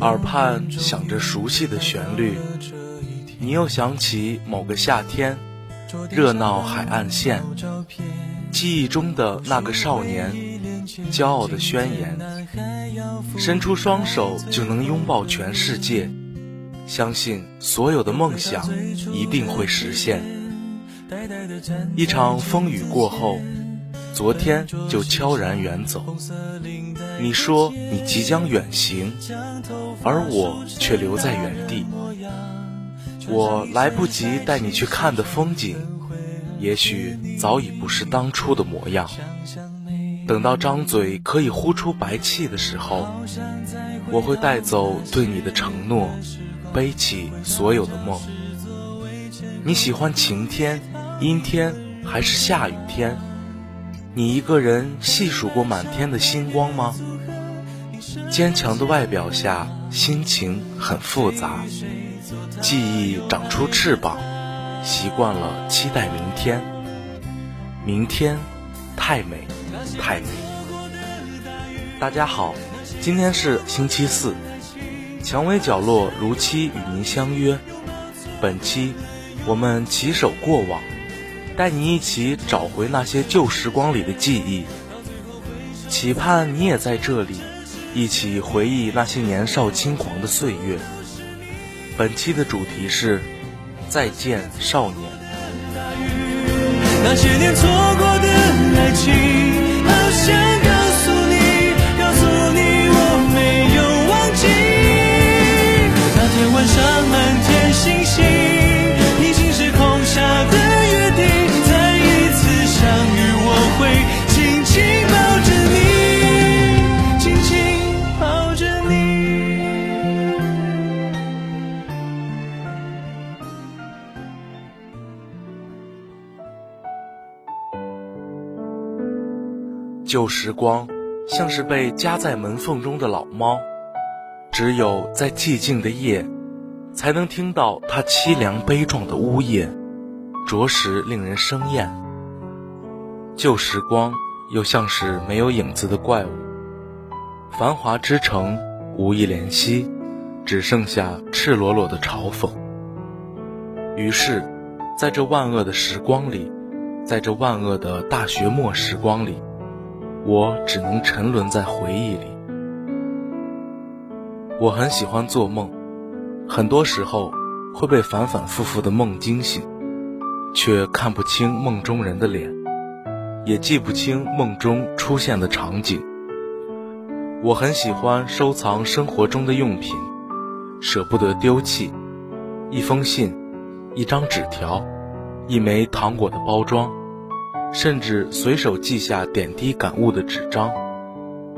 耳畔响着熟悉的旋律，你又想起某个夏天，热闹海岸线，记忆中的那个少年，骄傲的宣言，伸出双手就能拥抱全世界，相信所有的梦想一定会实现。一场风雨过后。昨天就悄然远走，你说你即将远行，而我却留在原地。我来不及带你去看的风景，也许早已不是当初的模样。等到张嘴可以呼出白气的时候，我会带走对你的承诺，背起所有的梦。你喜欢晴天、阴天还是下雨天？你一个人细数过满天的星光吗？坚强的外表下，心情很复杂。记忆长出翅膀，习惯了期待明天。明天，太美，太美。大家好，今天是星期四，蔷薇角落如期与您相约。本期，我们携手过往。带你一起找回那些旧时光里的记忆，期盼你也在这里，一起回忆那些年少轻狂的岁月。本期的主题是再见少年。那些年错过的爱情，好想旧时光，像是被夹在门缝中的老猫，只有在寂静的夜，才能听到它凄凉悲壮的呜咽，着实令人生厌。旧时光，又像是没有影子的怪物，繁华之城无一怜惜，只剩下赤裸裸的嘲讽。于是，在这万恶的时光里，在这万恶的大学末时光里。我只能沉沦在回忆里。我很喜欢做梦，很多时候会被反反复复的梦惊醒，却看不清梦中人的脸，也记不清梦中出现的场景。我很喜欢收藏生活中的用品，舍不得丢弃，一封信，一张纸条，一枚糖果的包装。甚至随手记下点滴感悟的纸张，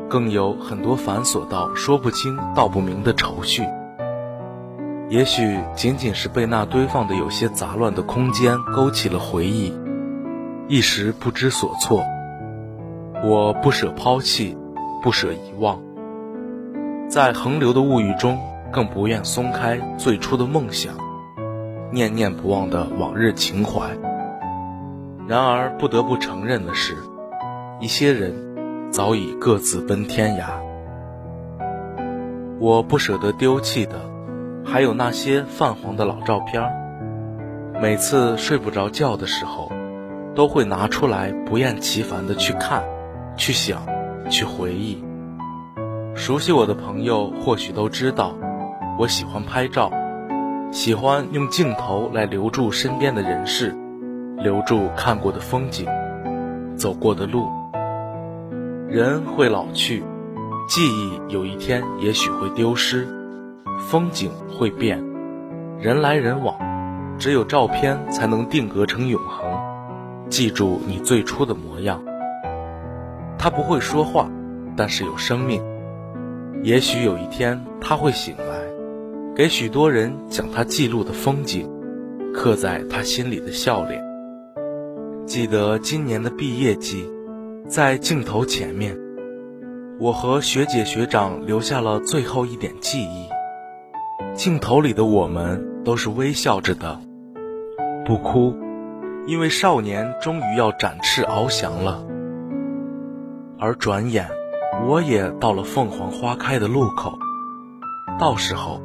更有很多繁琐到说不清道不明的愁绪。也许仅仅是被那堆放的有些杂乱的空间勾起了回忆，一时不知所措。我不舍抛弃，不舍遗忘，在横流的物欲中，更不愿松开最初的梦想，念念不忘的往日情怀。然而，不得不承认的是，一些人早已各自奔天涯。我不舍得丢弃的，还有那些泛黄的老照片。每次睡不着觉的时候，都会拿出来不厌其烦的去看、去想、去回忆。熟悉我的朋友或许都知道，我喜欢拍照，喜欢用镜头来留住身边的人事。留住看过的风景，走过的路。人会老去，记忆有一天也许会丢失，风景会变，人来人往，只有照片才能定格成永恒，记住你最初的模样。他不会说话，但是有生命。也许有一天他会醒来，给许多人讲他记录的风景，刻在他心里的笑脸。记得今年的毕业季，在镜头前面，我和学姐学长留下了最后一点记忆。镜头里的我们都是微笑着的，不哭，因为少年终于要展翅翱翔了。而转眼，我也到了凤凰花开的路口。到时候，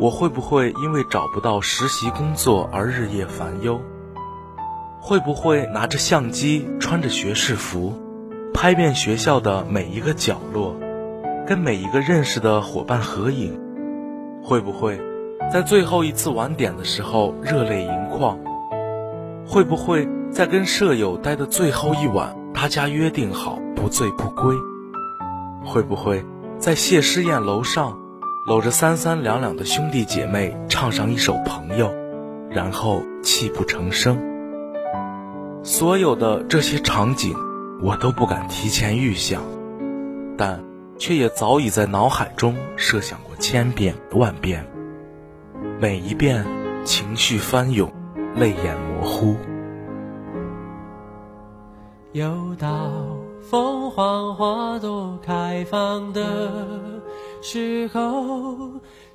我会不会因为找不到实习工作而日夜烦忧？会不会拿着相机，穿着学士服，拍遍学校的每一个角落，跟每一个认识的伙伴合影？会不会在最后一次晚点的时候热泪盈眶？会不会在跟舍友待的最后一晚，大家约定好不醉不归？会不会在谢师宴楼上？搂着三三两两的兄弟姐妹唱上一首《朋友》，然后泣不成声。所有的这些场景，我都不敢提前预想，但却也早已在脑海中设想过千遍万遍。每一遍，情绪翻涌，泪眼模糊。又到凤凰花朵开放的。时候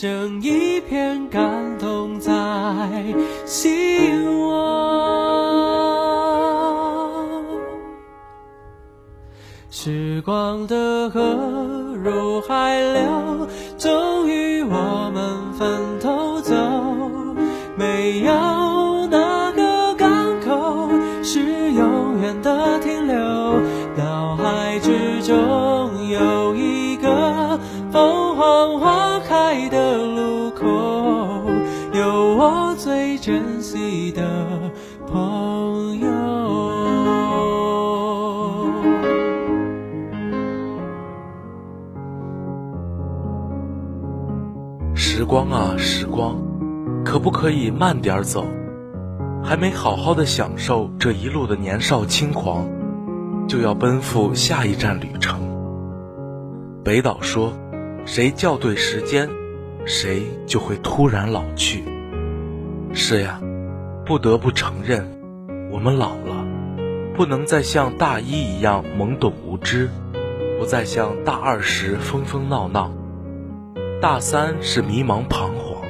剩一片感动在心窝。时光的河珍惜的朋友。时光啊，时光，可不可以慢点走？还没好好的享受这一路的年少轻狂，就要奔赴下一站旅程。北岛说：“谁校对时间，谁就会突然老去。”是呀，不得不承认，我们老了，不能再像大一一样懵懂无知，不再像大二时疯疯闹闹，大三是迷茫彷徨，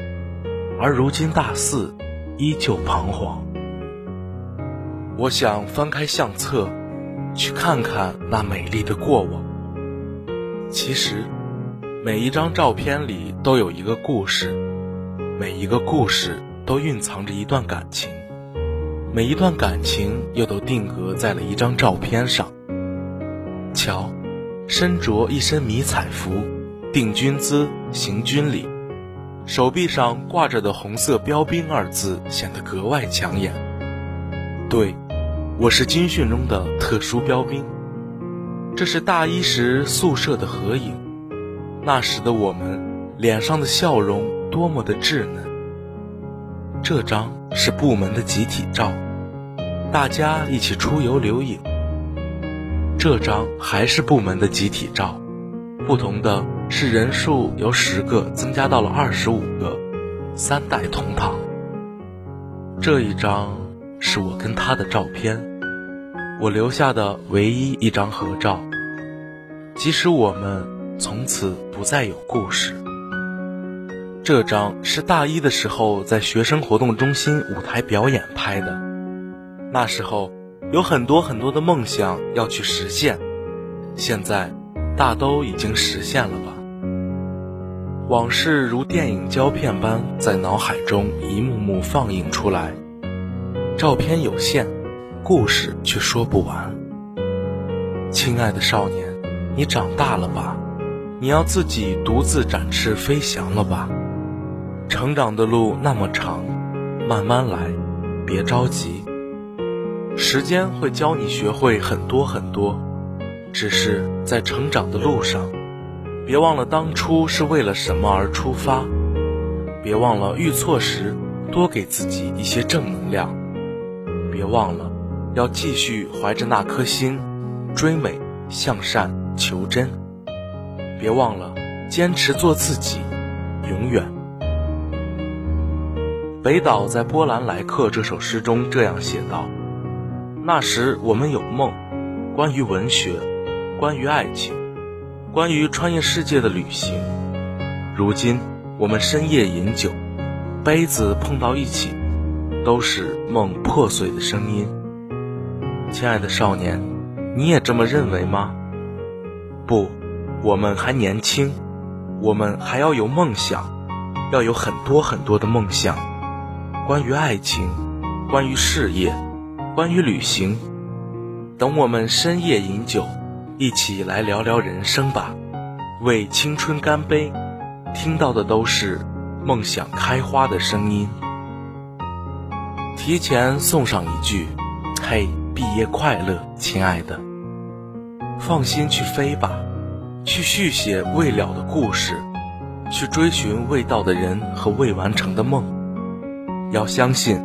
而如今大四依旧彷徨。我想翻开相册，去看看那美丽的过往。其实，每一张照片里都有一个故事，每一个故事。都蕴藏着一段感情，每一段感情又都定格在了一张照片上。瞧，身着一身迷彩服，定军姿行军礼，手臂上挂着的红色标兵二字显得格外抢眼。对，我是军训中的特殊标兵。这是大一时宿舍的合影，那时的我们脸上的笑容多么的稚嫩。这张是部门的集体照，大家一起出游留影。这张还是部门的集体照，不同的是人数由十个增加到了二十五个，三代同堂。这一张是我跟他的照片，我留下的唯一一张合照。即使我们从此不再有故事。这张是大一的时候在学生活动中心舞台表演拍的，那时候有很多很多的梦想要去实现，现在大都已经实现了吧。往事如电影胶片般在脑海中一幕幕放映出来，照片有限，故事却说不完。亲爱的少年，你长大了吧？你要自己独自展翅飞翔了吧？成长的路那么长，慢慢来，别着急。时间会教你学会很多很多，只是在成长的路上，别忘了当初是为了什么而出发，别忘了遇错时多给自己一些正能量，别忘了要继续怀着那颗心，追美、向善、求真。别忘了，坚持做自己，永远。北岛在《波兰来客》这首诗中这样写道：“那时我们有梦，关于文学，关于爱情，关于穿越世界的旅行。如今我们深夜饮酒，杯子碰到一起，都是梦破碎的声音。亲爱的少年，你也这么认为吗？不，我们还年轻，我们还要有梦想，要有很多很多的梦想。”关于爱情，关于事业，关于旅行，等我们深夜饮酒，一起来聊聊人生吧，为青春干杯，听到的都是梦想开花的声音。提前送上一句：嘿，毕业快乐，亲爱的！放心去飞吧，去续写未了的故事，去追寻未到的人和未完成的梦。要相信，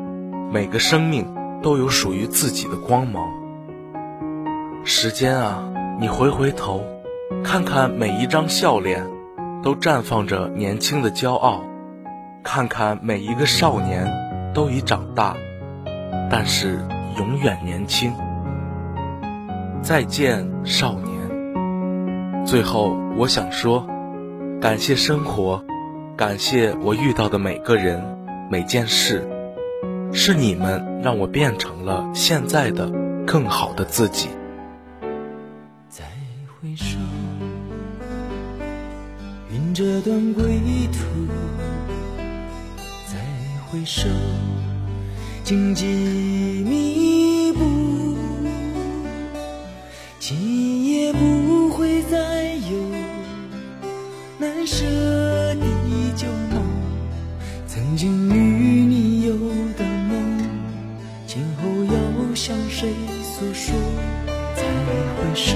每个生命都有属于自己的光芒。时间啊，你回回头，看看每一张笑脸，都绽放着年轻的骄傲；看看每一个少年，都已长大，但是永远年轻。再见，少年。最后，我想说，感谢生活，感谢我遇到的每个人。每件事，是你们让我变成了现在的更好的自己。再回首，云这段归途；再回首，荆棘密布，今夜不会再有难舍。曾经与你有的梦，今后要向谁诉说？再回首，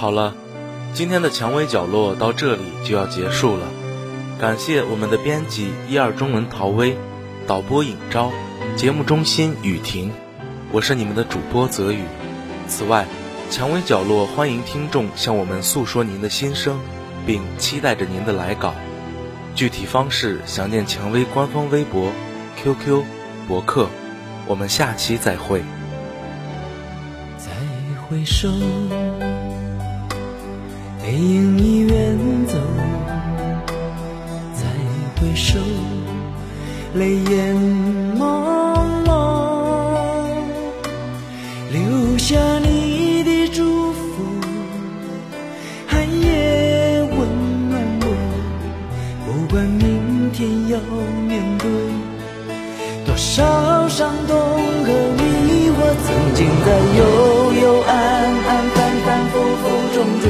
好了，今天的蔷薇角落到这里就要结束了。感谢我们的编辑一二中文陶薇，导播尹昭，节目中心雨婷，我是你们的主播泽宇。此外，蔷薇角落欢迎听众向我们诉说您的心声，并期待着您的来稿。具体方式详见蔷薇官方微博、QQ。博客，我们下期再会。再回首，背影已远走。再回首，泪眼朦胧，留下你的祝福，寒夜温暖我。不管明天要面对。多少伤痛和迷惑，曾经在幽幽暗暗、反反复复中追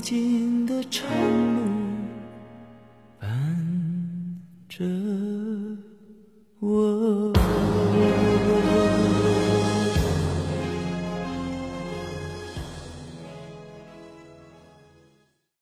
无尽的长路伴着我。